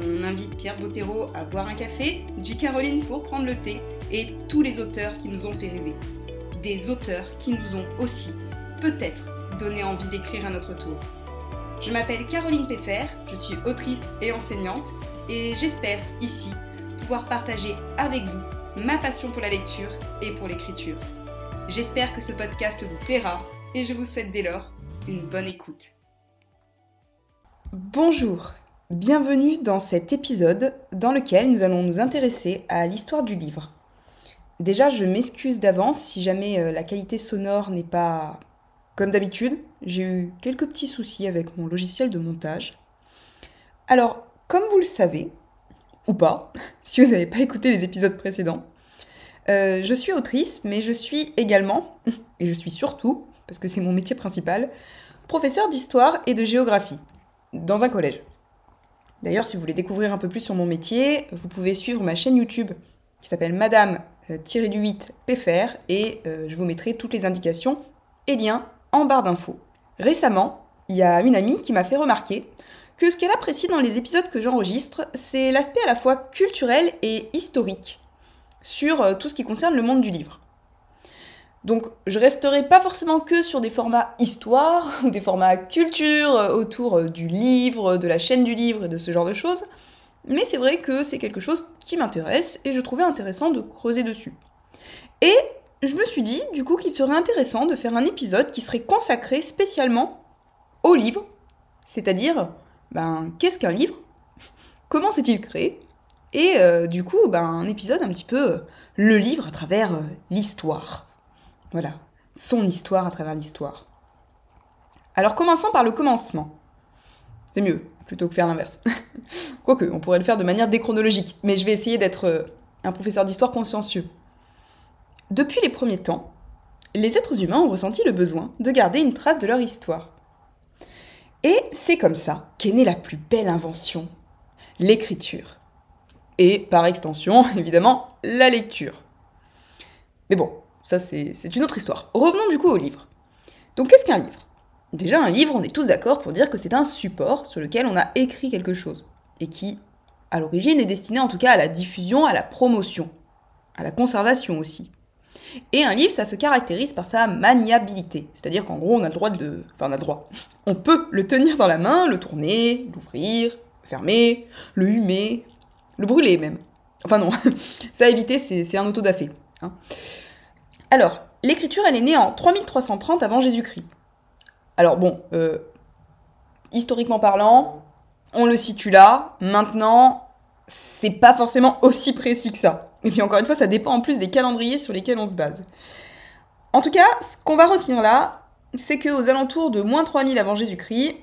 On invite Pierre Bottero à boire un café, J. Caroline pour prendre le thé, et tous les auteurs qui nous ont fait rêver. Des auteurs qui nous ont aussi, peut-être, donné envie d'écrire à notre tour. Je m'appelle Caroline Peffer, je suis autrice et enseignante, et j'espère ici pouvoir partager avec vous ma passion pour la lecture et pour l'écriture. J'espère que ce podcast vous plaira et je vous souhaite dès lors une bonne écoute. Bonjour, bienvenue dans cet épisode dans lequel nous allons nous intéresser à l'histoire du livre. Déjà, je m'excuse d'avance si jamais euh, la qualité sonore n'est pas comme d'habitude. J'ai eu quelques petits soucis avec mon logiciel de montage. Alors, comme vous le savez, ou pas, si vous n'avez pas écouté les épisodes précédents, euh, je suis autrice, mais je suis également, et je suis surtout, parce que c'est mon métier principal, professeur d'histoire et de géographie dans un collège. D'ailleurs, si vous voulez découvrir un peu plus sur mon métier, vous pouvez suivre ma chaîne YouTube qui s'appelle Madame euh, tiré du 8 PFR et euh, je vous mettrai toutes les indications et liens en barre d'infos. Récemment, il y a une amie qui m'a fait remarquer que ce qu'elle apprécie dans les épisodes que j'enregistre, c'est l'aspect à la fois culturel et historique sur euh, tout ce qui concerne le monde du livre. Donc je resterai pas forcément que sur des formats histoire ou des formats culture autour du livre, de la chaîne du livre et de ce genre de choses, mais c'est vrai que c'est quelque chose qui m'intéresse et je trouvais intéressant de creuser dessus. Et je me suis dit du coup qu'il serait intéressant de faire un épisode qui serait consacré spécialement au livre, c'est-à-dire ben qu'est-ce qu'un livre? Comment s'est-il créé? Et euh, du coup, ben, un épisode un petit peu euh, le livre à travers euh, l'histoire. Voilà, son histoire à travers l'histoire. Alors commençons par le commencement. C'est mieux, plutôt que faire l'inverse. Quoique, on pourrait le faire de manière déchronologique, mais je vais essayer d'être euh, un professeur d'histoire consciencieux. Depuis les premiers temps, les êtres humains ont ressenti le besoin de garder une trace de leur histoire. Et c'est comme ça qu'est née la plus belle invention, l'écriture. Et par extension, évidemment, la lecture. Mais bon, ça c'est une autre histoire. Revenons du coup au livre. Donc qu'est-ce qu'un livre? Déjà, un livre, on est tous d'accord pour dire que c'est un support sur lequel on a écrit quelque chose et qui, à l'origine, est destiné en tout cas à la diffusion, à la promotion, à la conservation aussi. Et un livre, ça se caractérise par sa maniabilité, c'est-à-dire qu'en gros, on a le droit de... Enfin, on a le droit. On peut le tenir dans la main, le tourner, l'ouvrir, le fermer, le humer, le brûler même. Enfin non, ça a évité, c'est un autodafé. Hein. Alors, l'écriture, elle est née en 3330 avant Jésus-Christ. Alors bon, euh, historiquement parlant, on le situe là. Maintenant, c'est pas forcément aussi précis que ça. Et puis encore une fois, ça dépend en plus des calendriers sur lesquels on se base. En tout cas, ce qu'on va retenir là, c'est qu'aux alentours de moins 3000 avant Jésus-Christ,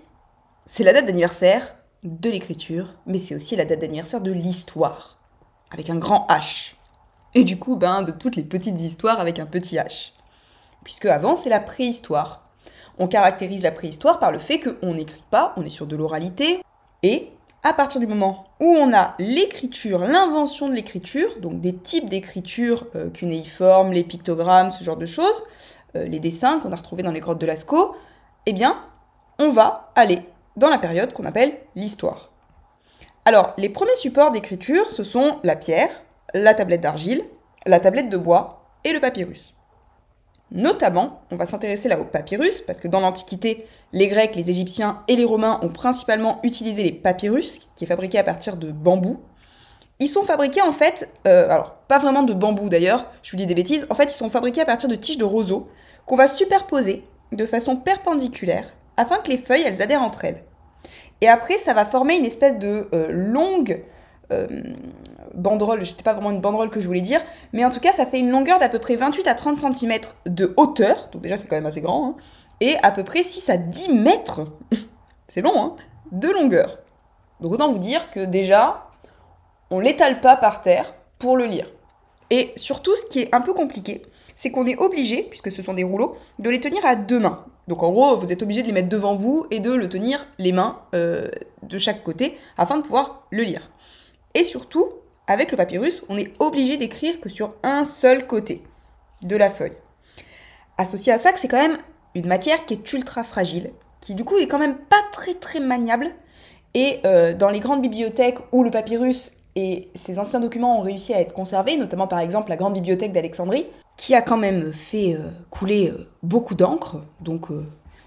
c'est la date d'anniversaire de l'écriture, mais c'est aussi la date d'anniversaire de l'histoire, avec un grand H. Et du coup, ben, de toutes les petites histoires avec un petit H. Puisque avant, c'est la préhistoire. On caractérise la préhistoire par le fait qu'on n'écrit pas, on est sur de l'oralité, et à partir du moment où on a l'écriture, l'invention de l'écriture, donc des types d'écriture euh, cunéiformes, les pictogrammes, ce genre de choses, euh, les dessins qu'on a retrouvés dans les grottes de Lascaux, eh bien, on va aller dans la période qu'on appelle l'histoire. Alors, les premiers supports d'écriture, ce sont la pierre, la tablette d'argile, la tablette de bois et le papyrus. Notamment, on va s'intéresser là au papyrus, parce que dans l'Antiquité, les Grecs, les Égyptiens et les Romains ont principalement utilisé les papyrus, qui est fabriqué à partir de bambou. Ils sont fabriqués en fait, euh, alors pas vraiment de bambou d'ailleurs, je vous dis des bêtises, en fait ils sont fabriqués à partir de tiges de roseau qu'on va superposer de façon perpendiculaire afin que les feuilles elles adhèrent entre elles. Et après ça va former une espèce de euh, longue banderole, c'était pas vraiment une banderole que je voulais dire, mais en tout cas ça fait une longueur d'à peu près 28 à 30 cm de hauteur, donc déjà c'est quand même assez grand, hein, et à peu près 6 à 10 mètres, c'est long, hein, de longueur. Donc autant vous dire que déjà, on l'étale pas par terre pour le lire. Et surtout, ce qui est un peu compliqué, c'est qu'on est obligé, puisque ce sont des rouleaux, de les tenir à deux mains. Donc en gros, vous êtes obligé de les mettre devant vous et de le tenir les mains euh, de chaque côté afin de pouvoir le lire. Et surtout, avec le papyrus, on est obligé d'écrire que sur un seul côté de la feuille. Associé à ça, que c'est quand même une matière qui est ultra fragile, qui du coup est quand même pas très très maniable. Et euh, dans les grandes bibliothèques où le papyrus et ces anciens documents ont réussi à être conservés, notamment par exemple la grande bibliothèque d'Alexandrie, qui a quand même fait euh, couler euh, beaucoup d'encre. Donc,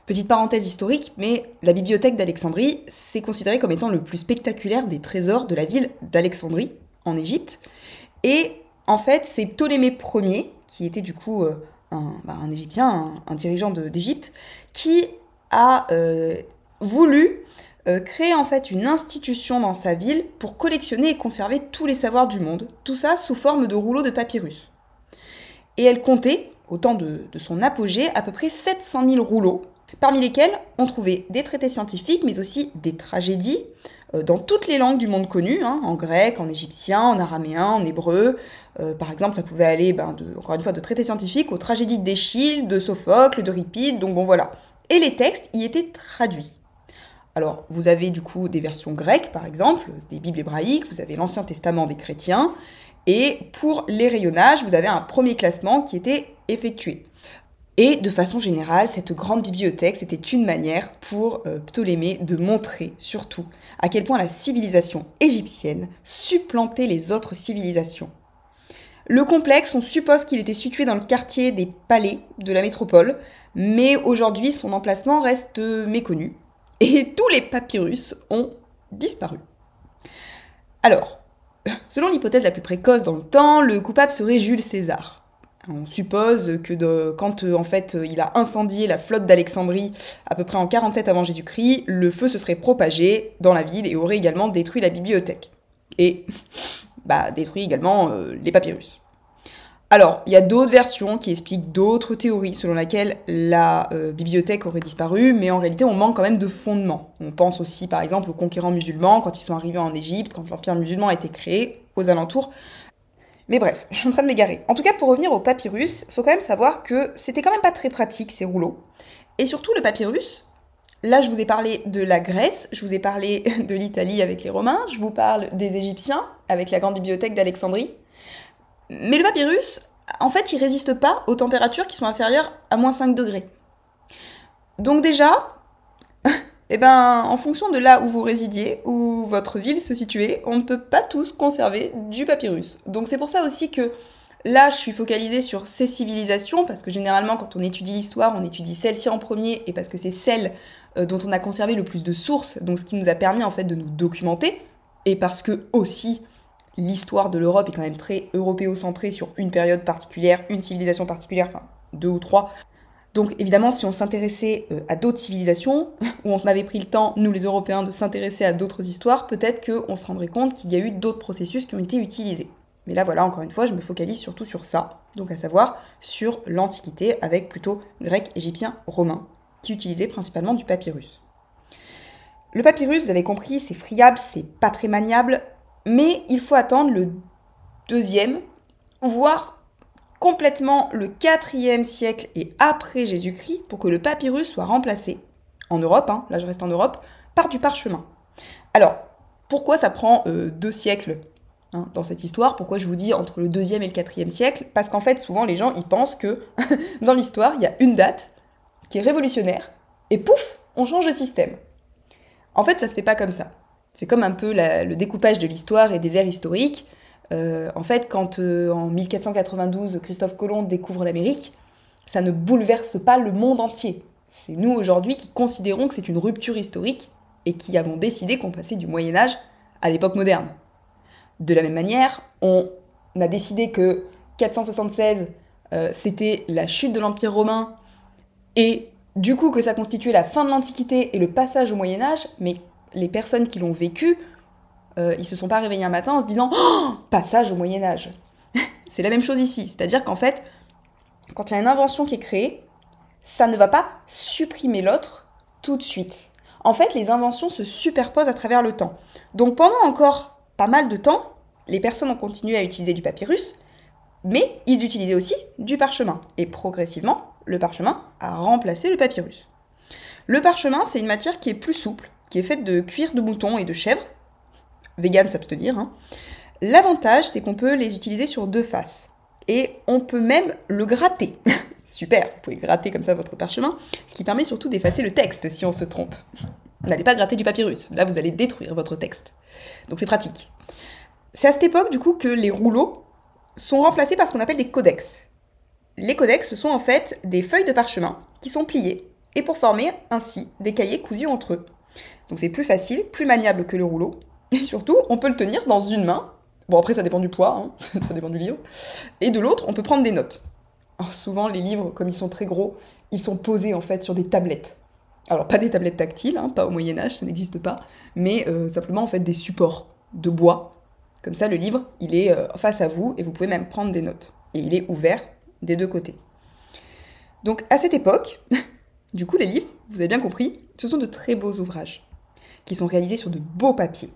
petite parenthèse historique, mais la bibliothèque d'Alexandrie, c'est considéré comme étant le plus spectaculaire des trésors de la ville d'Alexandrie, en Égypte. Et en fait, c'est Ptolémée Ier, qui était du coup un, bah, Égyptien, un, dirigeant d'Égypte, qui a voulu euh, créer en fait une institution dans sa ville pour collectionner et conserver tous les savoirs du monde, tout ça sous forme de rouleaux de papyrus. Et elle comptait, au temps de, son apogée, à peu près 700 000 rouleaux, parmi lesquels on trouvait des traités scientifiques, mais aussi des tragédies, euh, dans toutes les langues du monde connu, hein, en grec, en égyptien, en araméen, en hébreu. Euh, par exemple, ça pouvait aller, ben, encore une fois, de traités scientifiques aux tragédies d'Échille, de Sophocle, de Ripide, donc bon voilà. Et les textes y étaient traduits. Alors, vous avez du coup des versions grecques, par exemple, des Bibles hébraïques, vous avez l'Ancien Testament des chrétiens, et pour les rayonnages, vous avez un premier classement qui était effectué. Et de façon générale, cette grande bibliothèque, c'était une manière pour euh, Ptolémée de montrer surtout à quel point la civilisation égyptienne supplantait les autres civilisations. Le complexe, on suppose qu'il était situé dans le quartier des palais de la métropole, mais aujourd'hui son emplacement reste méconnu et tous les papyrus ont disparu. Alors, selon l'hypothèse la plus précoce dans le temps, le coupable serait Jules César. On suppose que quand euh, en fait il a incendié la flotte d'Alexandrie à peu près en 47 avant Jésus-Christ, le feu se serait propagé dans la ville et aurait également détruit la bibliothèque. Et bah, détruit également euh, les papyrus. Alors, il y a d'autres versions qui expliquent d'autres théories selon lesquelles la euh, bibliothèque aurait disparu, mais en réalité, on manque quand même de fondements. On pense aussi, par exemple, aux conquérants musulmans quand ils sont arrivés en Égypte, quand l'empire musulman a été créé aux alentours. Mais bref, je suis en train de m'égarer. En tout cas, pour revenir au papyrus, faut quand même savoir que c'était quand même pas très pratique ces rouleaux. Et surtout, le papyrus, Là, je vous ai parlé de la Grèce, je vous ai parlé de l'Italie avec les Romains, je vous parle des Égyptiens avec la grande bibliothèque d'Alexandrie. Mais le papyrus, en fait, il résiste pas aux températures qui sont inférieures à moins 5 degrés. Donc déjà, eh ben, en fonction de là où vous résidiez, où votre ville se situait, on ne peut pas tous conserver du papyrus. Donc c'est pour ça aussi que là, je suis focalisée sur ces civilisations, parce que généralement, quand on étudie l'histoire, on étudie celle-ci en premier, et parce que c'est celle euh, dont on a conservé le plus de sources, donc ce qui nous a permis en fait de nous documenter, et parce que aussi l'histoire de l'Europe est quand même très européocentrée sur une période particulière, une civilisation particulière, enfin deux ou trois. Donc évidemment, si on s'intéressait euh, à d'autres civilisations, ou on avait pris le temps, nous les Européens, de s'intéresser à d'autres histoires, peut-être qu'on se rendrait compte qu'il y a eu d'autres processus qui ont été utilisés. Mais là, voilà, encore une fois, je me focalise surtout sur ça, donc à savoir sur l'Antiquité, avec plutôt grec, égyptien, romain, qui utilisaient principalement du papyrus. Le papyrus, vous avez compris, c'est friable, c'est pas très maniable, mais il faut attendre le deuxième, voire complètement le quatrième siècle et après Jésus-Christ pour que le papyrus soit remplacé, en Europe, hein, là je reste en Europe, par du parchemin. Alors, pourquoi ça prend euh, deux siècles hein, dans cette histoire? Pourquoi je vous dis entre le deuxième et le quatrième siècle? Parce qu'en fait, souvent les gens, ils pensent que dans l'histoire, il y a une date qui est révolutionnaire, et pouf, on change de système. En fait, ça se fait pas comme ça. C'est comme un peu le découpage de l'histoire et des ères historiques. Euh, en fait, quand euh, en 1492 Christophe Colomb découvre l'Amérique, ça ne bouleverse pas le monde entier. C'est nous aujourd'hui qui considérons que c'est une rupture historique et qui avons décidé qu'on passait du Moyen Âge à l'époque moderne. De la même manière, on a décidé que 476 euh, c'était la chute de l'Empire romain et du coup que ça constituait la fin de l'Antiquité et le passage au Moyen Âge, mais les personnes qui l'ont vécu, euh, ils se sont pas réveillés un matin en se disant oh, passage au Moyen Âge. c'est la même chose ici, c'est-à-dire qu'en fait, quand il y a une invention qui est créée, ça ne va pas supprimer l'autre tout de suite. En fait, les inventions se superposent à travers le temps. Donc pendant encore pas mal de temps, les personnes ont continué à utiliser du papyrus, Mais ils utilisaient aussi du parchemin. Et progressivement, le parchemin a remplacé le papyrus. Le parchemin, c'est une matière qui est plus souple, qui est faite de cuir de mouton et de chèvre. Vegan s'abstenir. Hein. L'avantage, c'est qu'on peut les utiliser sur deux faces. Et on peut même le gratter. Super, vous pouvez gratter comme ça votre parchemin, ce qui permet surtout d'effacer le texte si on se trompe. N'allez pas gratter du papyrus, là vous allez détruire votre texte. Donc c'est pratique. C'est à cette époque du coup que les rouleaux sont remplacés par ce qu'on appelle des codex. Les codex, ce sont en fait des feuilles de parchemin qui sont pliées et pour former ainsi des cahiers cousus entre eux. Donc c'est plus facile, plus maniable que le rouleau, et surtout on peut le tenir dans une main. Bon après ça dépend du poids, hein, ça dépend du livre. Et de l'autre on peut prendre des notes. Alors souvent les livres, comme ils sont très gros, ils sont posés en fait sur des tablettes. Alors pas des tablettes tactiles, hein, pas au Moyen Âge, ça n'existe pas, mais euh, simplement en fait des supports de bois. Comme ça le livre, il est euh, face à vous et vous pouvez même prendre des notes. Et il est ouvert des deux côtés. Donc à cette époque, du coup les livres, vous avez bien compris, ce sont de très beaux ouvrages qui sont réalisés sur de beaux papiers.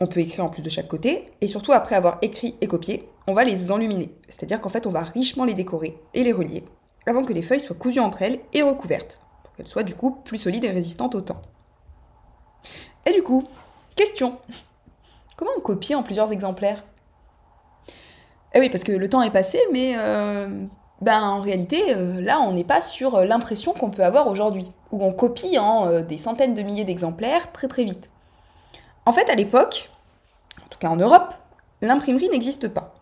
On peut écrire en plus de chaque côté, et surtout après avoir écrit et copié, on va les enluminer. C'est-à-dire qu'en fait on va richement les décorer et les relier, avant que les feuilles soient cousues entre elles et recouvertes qu'elle soit du coup plus solide et résistante au temps. Et du coup, question Comment on copie en plusieurs exemplaires? Eh oui, parce que le temps est passé, mais euh, ben, en réalité, euh, là, on n'est pas sur euh, l'impression qu'on peut avoir aujourd'hui, où on copie en des centaines de milliers d'exemplaires très très vite. En fait, à l'époque, en tout cas en Europe, l'imprimerie n'existe pas.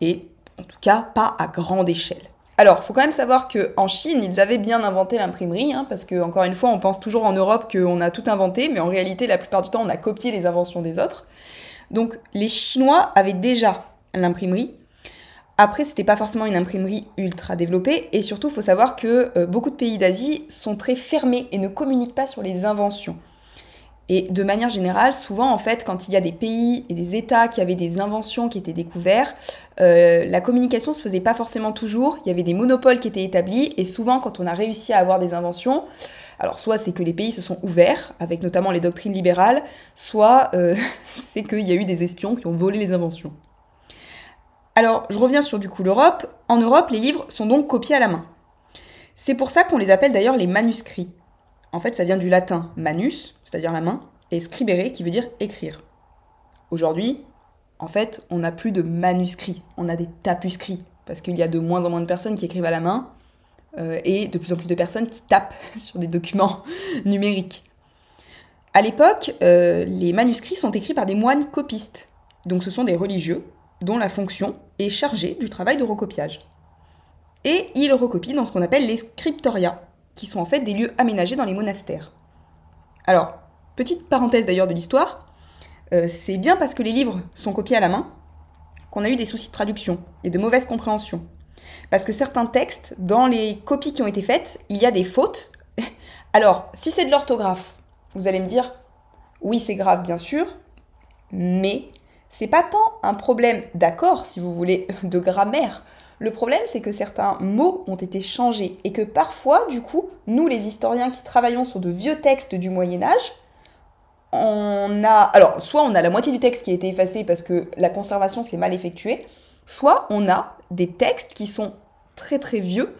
Et en tout cas, pas à grande échelle. Alors, il faut quand même savoir qu'en Chine, ils avaient bien inventé l'imprimerie, hein, parce que, encore une fois, on pense toujours en Europe qu'on a tout inventé, mais en réalité, la plupart du temps, on a copié les inventions des autres. Donc, les Chinois avaient déjà l'imprimerie. Après, c'était pas forcément une imprimerie ultra développée, et surtout, il faut savoir que euh, beaucoup de pays d'Asie sont très fermés et ne communiquent pas sur les inventions. Et de manière générale, souvent, en fait, quand il y a des pays et des États qui avaient des inventions qui étaient découvertes, euh, la communication se faisait pas forcément toujours. Il y avait des monopoles qui étaient établis, et souvent, quand on a réussi à avoir des inventions, alors soit c'est que les pays se sont ouverts, avec notamment les doctrines libérales, soit euh, c'est qu'il y a eu des espions qui ont volé les inventions. Alors, je reviens sur du coup l'Europe. En Europe, les livres sont donc copiés à la main. C'est pour ça qu'on les appelle d'ailleurs les manuscrits. En fait, ça vient du latin manus, c'est-à-dire la main, et scribere, qui veut dire écrire. Aujourd'hui, en fait, on n'a plus de manuscrits, on a des tapuscrits, parce qu'il y a de moins en moins de personnes qui écrivent à la main, euh, et de plus en plus de personnes qui tapent sur des documents numériques. À l'époque, euh, les manuscrits sont écrits par des moines copistes, donc ce sont des religieux dont la fonction est chargée du travail de recopiage. Et ils recopient dans ce qu'on appelle les scriptoria, qui sont en fait des lieux aménagés dans les monastères. Alors, petite parenthèse d'ailleurs de l'histoire, euh, c'est bien parce que les livres sont copiés à la main qu'on a eu des soucis de traduction et de mauvaise compréhension. Parce que certains textes, dans les copies qui ont été faites, il y a des fautes. Alors, si c'est de l'orthographe, vous allez me dire, oui, c'est grave, bien sûr, mais c'est pas tant un problème d'accord, si vous voulez, de grammaire le problème, c'est que certains mots ont été changés et que parfois, du coup, nous, les historiens qui travaillons sur de vieux textes du Moyen Âge, on a... Alors, soit on a la moitié du texte qui a été effacé parce que la conservation s'est mal effectuée, soit on a des textes qui sont très très vieux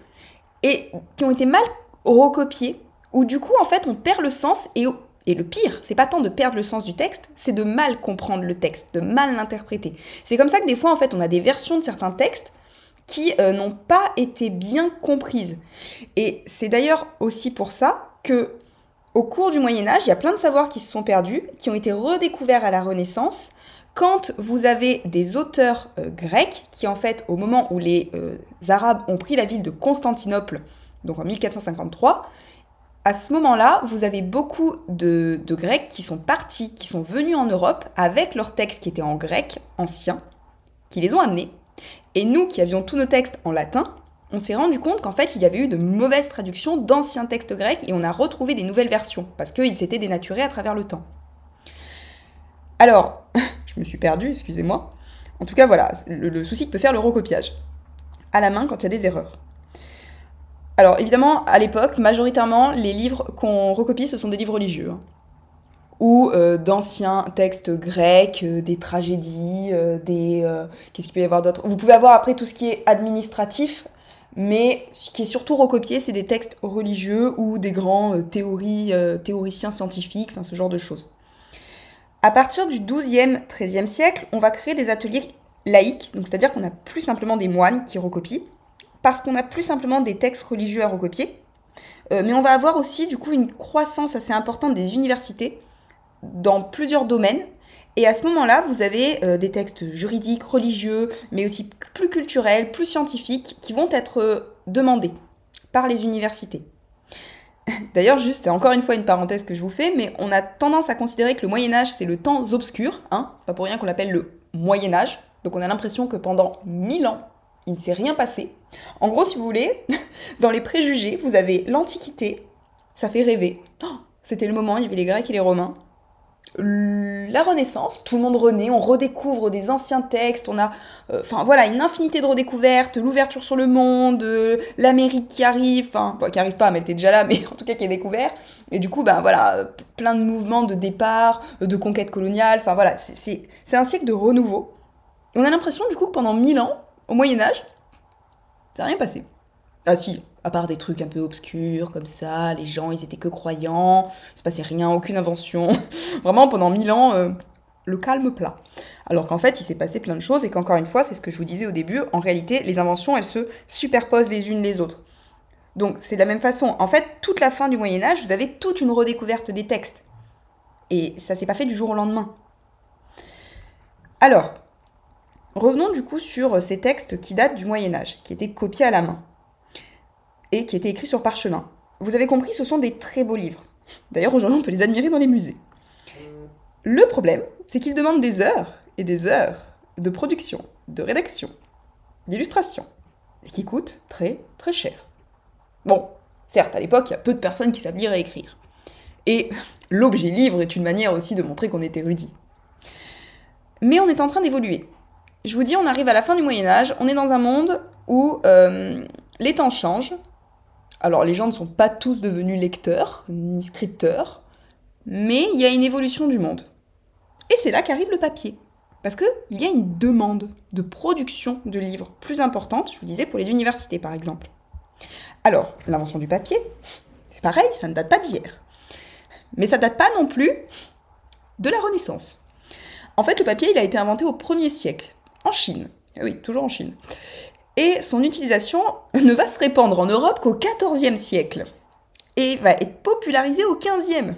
et qui ont été mal recopiés, où du coup, en fait, on perd le sens et... Et le pire, c'est pas tant de perdre le sens du texte, c'est de mal comprendre le texte, de mal l'interpréter. C'est comme ça que des fois, en fait, on a des versions de certains textes qui euh, n'ont pas été bien comprises. Et c'est d'ailleurs aussi pour ça que au cours du Moyen Âge, il y a plein de savoirs qui se sont perdus, qui ont été redécouverts à la Renaissance, quand vous avez des auteurs euh, grecs qui, en fait, au moment où les euh, Arabes ont pris la ville de Constantinople, donc en 1453, à ce moment-là, vous avez beaucoup de, de, Grecs qui sont partis, qui sont venus en Europe avec leurs textes qui étaient en grec ancien, qui les ont amenés et nous qui avions tous nos textes en latin, on s'est rendu compte qu'en fait, il y avait eu de mauvaises traductions d'anciens textes grecs et on a retrouvé des nouvelles versions parce qu'ils s'étaient dénaturés à travers le temps. Alors, je me suis perdue, excusez-moi. En tout cas, voilà, le, souci que peut faire le recopiage. À la main quand il y a des erreurs. Alors, évidemment, à l'époque, majoritairement, les livres qu'on recopie, ce sont des livres religieux. Ou euh, d'anciens textes grecs, euh, des tragédies, euh, des... Qu'est-ce qu'il peut y avoir d'autre? Vous pouvez avoir après tout ce qui est administratif, mais ce qui est surtout recopié, c'est des textes religieux ou des grands théories, théoriciens scientifiques, enfin ce genre de choses. À partir du XIIe, XIIIe siècle, on va créer des ateliers laïques, donc c'est-à-dire qu'on n'a plus simplement des moines qui recopient, parce qu'on n'a plus simplement des textes religieux à recopier, mais on va avoir aussi du coup une croissance assez importante des universités dans plusieurs domaines. Et à ce moment-là, vous avez euh, des textes juridiques, religieux, mais aussi plus culturels, plus scientifiques, qui vont être euh, demandés par les universités. D'ailleurs, juste, encore une fois une parenthèse que je vous fais, mais on a tendance à considérer que le Moyen Âge, c'est le temps obscur, hein, pas pour rien qu'on l'appelle le Moyen Âge. Donc on a l'impression que pendant mille ans, il ne s'est rien passé. En gros, si vous voulez, dans les préjugés, vous avez l'Antiquité, ça fait rêver. Oh, c'était le moment, il y avait les Grecs et les Romains la Renaissance, tout le monde renaît, on redécouvre des anciens textes, on a, euh, enfin voilà, une infinité de redécouvertes, l'ouverture sur le monde, euh, l'Amérique qui arrive, enfin, qui arrive pas, mais elle était déjà là, mais en tout cas qui est découvert, et du coup, ben voilà, plein de mouvements de départ, de conquête coloniale, enfin voilà, c'est un siècle de renouveau. On a l'impression du coup que pendant mille ans, au Moyen-Âge, ça n'a rien passé. Ah si, à part des trucs un peu obscurs comme ça, les gens ils étaient que croyants, il se passait rien, aucune invention. Vraiment pendant mille ans, euh, le calme plat. Alors qu'en fait il s'est passé plein de choses et qu'encore une fois, c'est ce que je vous disais au début, en réalité les inventions elles se superposent les unes les autres. Donc c'est de la même façon. En fait, toute la fin du Moyen Âge, vous avez toute une redécouverte des textes. Et ça s'est pas fait du jour au lendemain. Alors, revenons du coup sur ces textes qui datent du Moyen Âge, qui étaient copiés à la main et qui étaient écrits sur parchemin. Vous avez compris, ce sont des très beaux livres. D'ailleurs, aujourd'hui, on peut les admirer dans les musées. Le problème, c'est qu'ils demandent des heures et des heures de production, de rédaction, d'illustration, et qui coûtent très très cher. Bon, certes, à l'époque, il y a peu de personnes qui savent lire et écrire. Et l'objet livre est une manière aussi de montrer qu'on est érudit. Mais on est en train d'évoluer. Je vous dis, on arrive à la fin du Moyen Âge, on est dans un monde où euh, les temps changent, alors les gens ne sont pas tous devenus lecteurs, ni scripteurs, mais il y a une évolution du monde. Et c'est là qu'arrive le papier. Parce qu'il y a une demande de production de livres plus importante, je vous disais, pour les universités par exemple. Alors, l'invention du papier, c'est pareil, ça ne date pas d'hier. Mais ça ne date pas non plus de la Renaissance. En fait, le papier, il a été inventé au 1er siècle, en Chine. Oui, toujours en Chine et son utilisation ne va se répandre en Europe qu'au XIVe siècle et va être popularisée au XVe.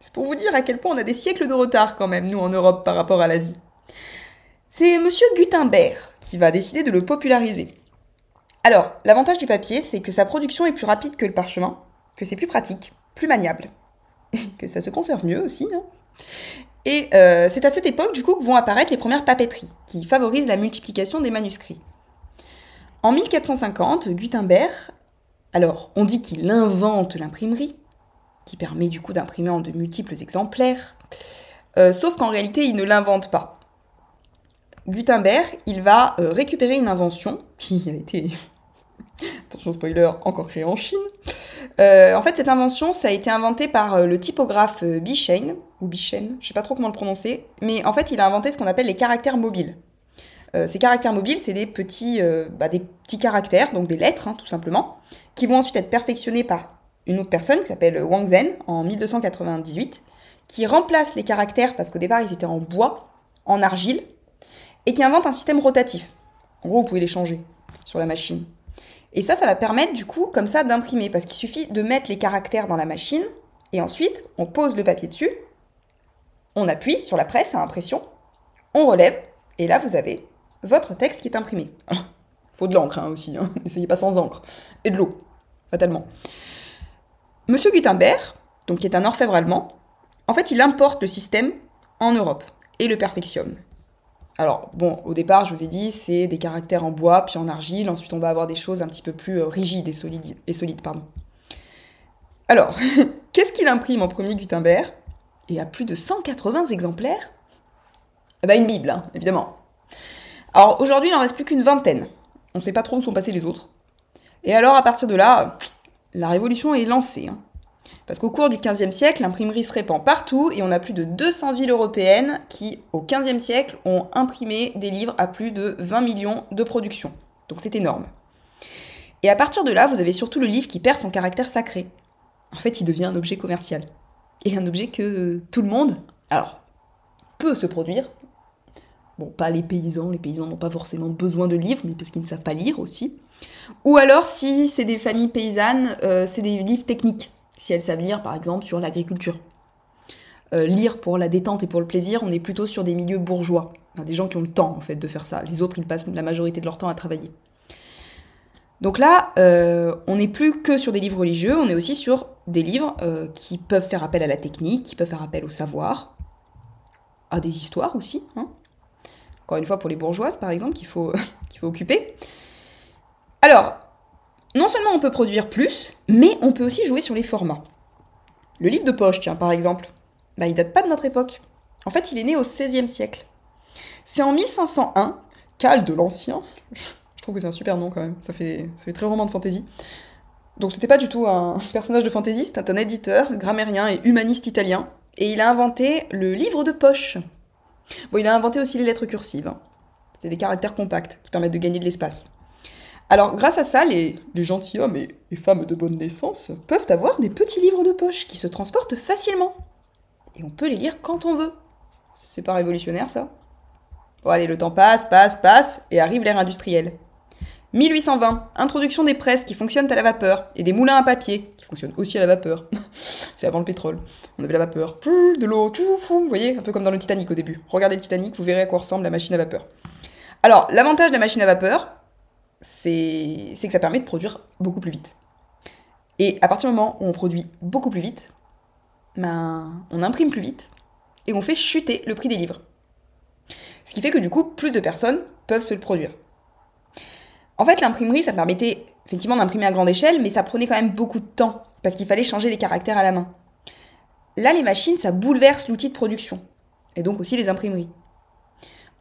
C'est pour vous dire à quel point on a des siècles de retard quand même, nous, en Europe, par rapport à l'Asie. C'est Monsieur Gutenberg qui va décider de le populariser. Alors, l'avantage du papier, c'est que sa production est plus rapide que le parchemin, que c'est plus pratique, plus maniable, et que ça se conserve mieux aussi. Hein. et euh, c'est à cette époque, du coup, que vont apparaître les premières papeteries, qui favorisent la multiplication des manuscrits. En 1450, Gutenberg, alors on dit qu'il invente l'imprimerie, qui permet du coup d'imprimer en de multiples exemplaires, euh, sauf qu'en réalité il ne l'invente pas. Gutenberg, il va euh, récupérer une invention qui a été, attention spoiler, encore créée en Chine. Euh, en fait, cette invention, ça a été inventé par le typographe Bichain, ou Bichen, je sais pas trop comment le prononcer, mais en fait, il a inventé ce qu'on appelle les caractères mobiles. Euh, ces caractères mobiles, c'est des petits, euh, bah, des petits caractères, donc des lettres, hein, tout simplement, qui vont ensuite être perfectionnés par une autre personne qui s'appelle Wang Zhen en 1298, qui remplace les caractères, parce qu'au départ ils étaient en bois, en argile, et qui invente un système rotatif. En gros, vous pouvez les changer sur la machine. Et ça, ça va permettre du coup, comme ça, d'imprimer, parce qu'il suffit de mettre les caractères dans la machine, et ensuite, on pose le papier dessus, on appuie sur la presse à impression, on relève, et là, vous avez votre texte qui est imprimé. Faut de l'encre hein, aussi, hein. n'essayez pas sans encre. Et de l'eau, fatalement. Monsieur Gutenberg, donc qui est un orfèvre allemand, en fait, il importe le système en Europe et le perfectionne. Alors, bon, au départ, je vous ai dit, c'est des caractères en bois, puis en argile. Ensuite, on va avoir des choses un petit peu plus euh, rigides et solides. Et solides pardon. Alors, qu'est-ce qu'il imprime en premier Gutenberg? Et à plus de 180 exemplaires? Eh ben, Une Bible, hein, évidemment. Alors aujourd'hui, il n'en reste plus qu'une vingtaine. On ne sait pas trop où sont passés les autres. Et alors, à partir de là, la révolution est lancée. Hein. Parce qu'au cours du XVe siècle, l'imprimerie se répand partout et on a plus de 200 villes européennes qui, au XVe siècle, ont imprimé des livres à plus de 20 millions de productions. Donc c'est énorme. Et à partir de là, vous avez surtout le livre qui perd son caractère sacré. En fait, il devient un objet commercial. Et un objet que tout le monde, alors, peut se produire. Pas les paysans, les paysans n'ont pas forcément besoin de livres, mais parce qu'ils ne savent pas lire aussi. Ou alors, si c'est des familles paysannes, euh, c'est des livres techniques si elles savent lire par exemple sur l'agriculture. Euh, lire pour la détente et pour le plaisir, on est plutôt sur des milieux bourgeois, des gens qui ont le temps en fait de faire ça. Les autres, ils passent la majorité de leur temps à travailler. Donc là, euh, on n'est plus que sur des livres religieux, on est aussi sur des livres qui peuvent faire appel à la technique, qui peuvent faire appel au savoir, à des histoires aussi. Hein. Encore une fois, pour les bourgeoises, par exemple, qu'il faut, occuper. Alors, non seulement on peut produire plus, mais on peut aussi jouer sur les formats. Le livre de poche, tiens, par exemple, bah, il date pas de notre époque. En fait, il est né au XVIe siècle. C'est en 1501, Cal de l'Ancien, je trouve que c'est un super nom quand même, ça fait, ça fait très roman de fantaisie. Donc c'était pas du tout un personnage de fantaisie, c'est un éditeur, grammairien et humaniste italien, et il a inventé le livre de poche. Bon, il a inventé aussi les lettres cursives. Hein. C'est des caractères compacts qui permettent de gagner de l'espace. Alors, grâce à ça, les, gentilshommes et femmes de bonne naissance peuvent avoir des petits livres de poche qui se transportent facilement. Et on peut les lire quand on veut. C'est pas révolutionnaire, ça? Bon, allez, le temps passe, passe, passe, et arrive l'ère industrielle. 1820, introduction des presses qui fonctionnent à la vapeur, et des moulins à papier, qui fonctionnent aussi à la vapeur. C'est avant le pétrole. On avait la vapeur, de l'eau, vous voyez, un peu comme dans le Titanic au début. Regardez le Titanic, vous verrez à quoi ressemble la machine à vapeur. Alors, l'avantage de la machine à vapeur, c'est que ça permet de produire beaucoup plus vite. Et à partir du moment où on produit beaucoup plus vite, ben, on imprime plus vite et on fait chuter le prix des livres. Ce qui fait que du coup, plus de personnes peuvent se le produire. En fait, l'imprimerie, ça permettait effectivement d'imprimer à grande échelle, mais ça prenait quand même beaucoup de temps, parce qu'il fallait changer les caractères à la main. Là, les machines, ça bouleverse l'outil de production, et donc aussi les imprimeries.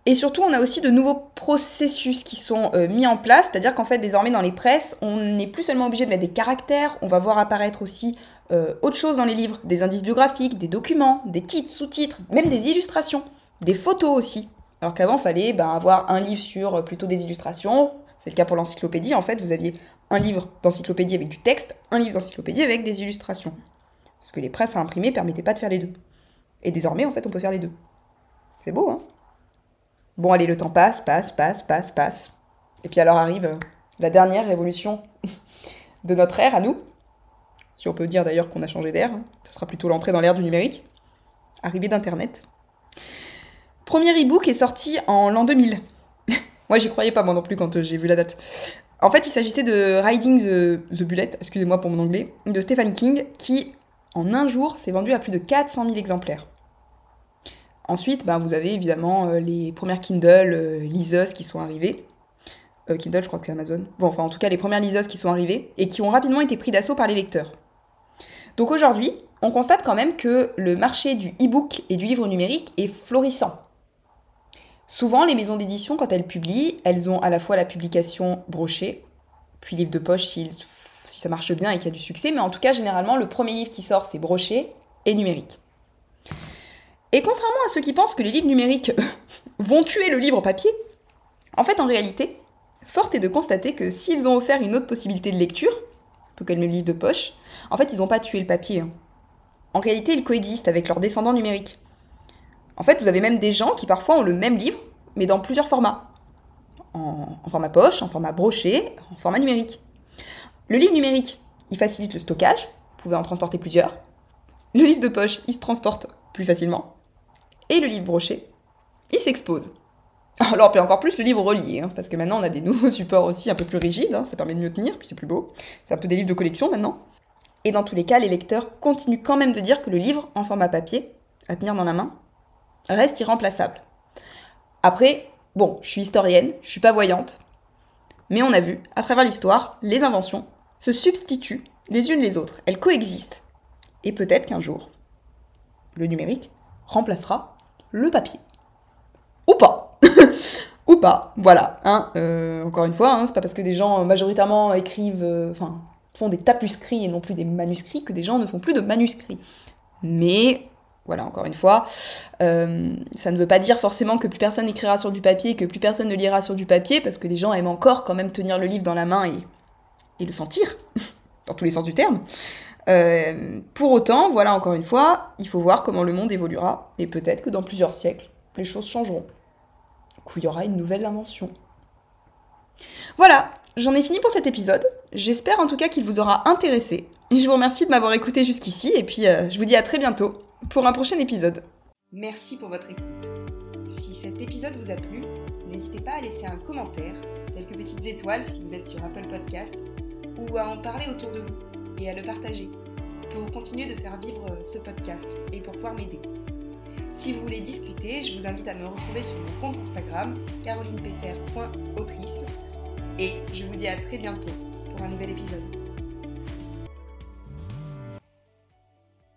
Et surtout, on a aussi de nouveaux processus qui sont euh, mis en place, c'est-à-dire qu'en fait, désormais, dans les presses, on n'est plus seulement obligé de mettre des caractères, on va voir apparaître aussi euh, autre chose dans les livres, des indices biographiques, des documents, des titres, sous-titres, même des illustrations, des photos aussi. Alors qu'avant, il fallait ben, avoir un livre sur euh, plutôt des illustrations, c'est le cas pour l'encyclopédie, en fait, vous aviez un livre d'encyclopédie avec du texte, un livre d'encyclopédie avec des illustrations. Parce que les presses à imprimer ne permettaient pas de faire les deux. Et désormais, en fait, on peut faire les deux. C'est beau, hein? Bon, allez, le temps passe, passe, passe, passe, passe. Et puis alors arrive euh, la dernière révolution de notre ère à nous. Si on peut dire d'ailleurs qu'on a changé d'ère, hein. ce sera plutôt l'entrée dans l'ère du numérique. Arrivée d'Internet. Premier e-book est sorti en l'an 2000. Moi, j'y croyais pas moi non plus quand euh, j'ai vu la date. En fait, il s'agissait de Riding the, Bullet, excusez-moi pour mon anglais, de Stephen King, qui en un jour s'est vendu à plus de 400 000 exemplaires. Ensuite, ben, vous avez évidemment euh, les premières Kindle euh, qui sont arrivées. Euh, Kindle, je crois que c'est Amazon. Bon, enfin, en tout cas, les premières liseuses qui sont arrivées et qui ont rapidement été pris d'assaut par les lecteurs. Donc aujourd'hui, on constate quand même que le marché du e-book et du livre numérique est florissant. Souvent, les maisons d'édition, quand elles publient, elles ont à la fois la publication brochée, puis livre de poche si, ça marche bien et qu'il y a du succès, mais en tout cas, généralement, le premier livre qui sort, c'est broché et numérique. Et contrairement à ceux qui pensent que les livres numériques vont tuer le livre papier, en fait, en réalité, forte est de constater que s'ils ont offert une autre possibilité de lecture, peu comme le livre de poche, en fait, ils n'ont pas tué le papier. Hein. En réalité, ils coexistent avec leurs descendants numériques. En fait, vous avez même des gens qui parfois ont le même livre, mais dans plusieurs formats. En, format poche, en format broché, en format numérique. Le livre numérique, il facilite le stockage, vous pouvez en transporter plusieurs. Le livre de poche, il se transporte plus facilement et le livre broché, il s'expose. Alors, puis encore plus le livre relié, hein, parce que maintenant on a des nouveaux supports aussi un peu plus rigides, hein, ça permet de mieux tenir, puis c'est plus beau. C'est un peu des livres de collection maintenant. Et dans tous les cas, les lecteurs continuent quand même de dire que le livre en format papier, à tenir dans la main, reste irremplaçable. Après, bon, je suis historienne, je suis pas voyante, mais on a vu, à travers l'histoire, les inventions se substituent les unes les autres, elles coexistent. Et peut-être qu'un jour, le numérique remplacera le papier. Ou pas. Ou pas. Voilà. Hein, euh, encore une fois, hein, c'est pas parce que des gens majoritairement écrivent, euh, enfin, font des tapuscrits et non plus des manuscrits que des gens ne font plus de manuscrits. Mais voilà, encore une fois, euh, ça ne veut pas dire forcément que plus personne écrira sur du papier, que plus personne ne lira sur du papier, parce que les gens aiment encore quand même tenir le livre dans la main et, le sentir, dans tous les sens du terme. Euh, pour autant, voilà, encore une fois, il faut voir comment le monde évoluera, et peut-être que dans plusieurs siècles, les choses changeront. Qu'il y aura une nouvelle invention. Voilà, j'en ai fini pour cet épisode. J'espère en tout cas qu'il vous aura intéressé. Et je vous remercie de m'avoir écouté jusqu'ici, et puis euh, je vous dis à très bientôt pour un prochain épisode. Merci pour votre écoute. Si cet épisode vous a plu, n'hésitez pas à laisser un commentaire, quelques petites étoiles si vous êtes sur Apple Podcast, ou à en parler autour de vous et à le partager pour continuer de faire vivre ce podcast et pour pouvoir m'aider. Si vous voulez discuter, je vous invite à me retrouver sur mon compte Instagram carolinepfr.autrice et je vous dis à très bientôt pour un nouvel épisode.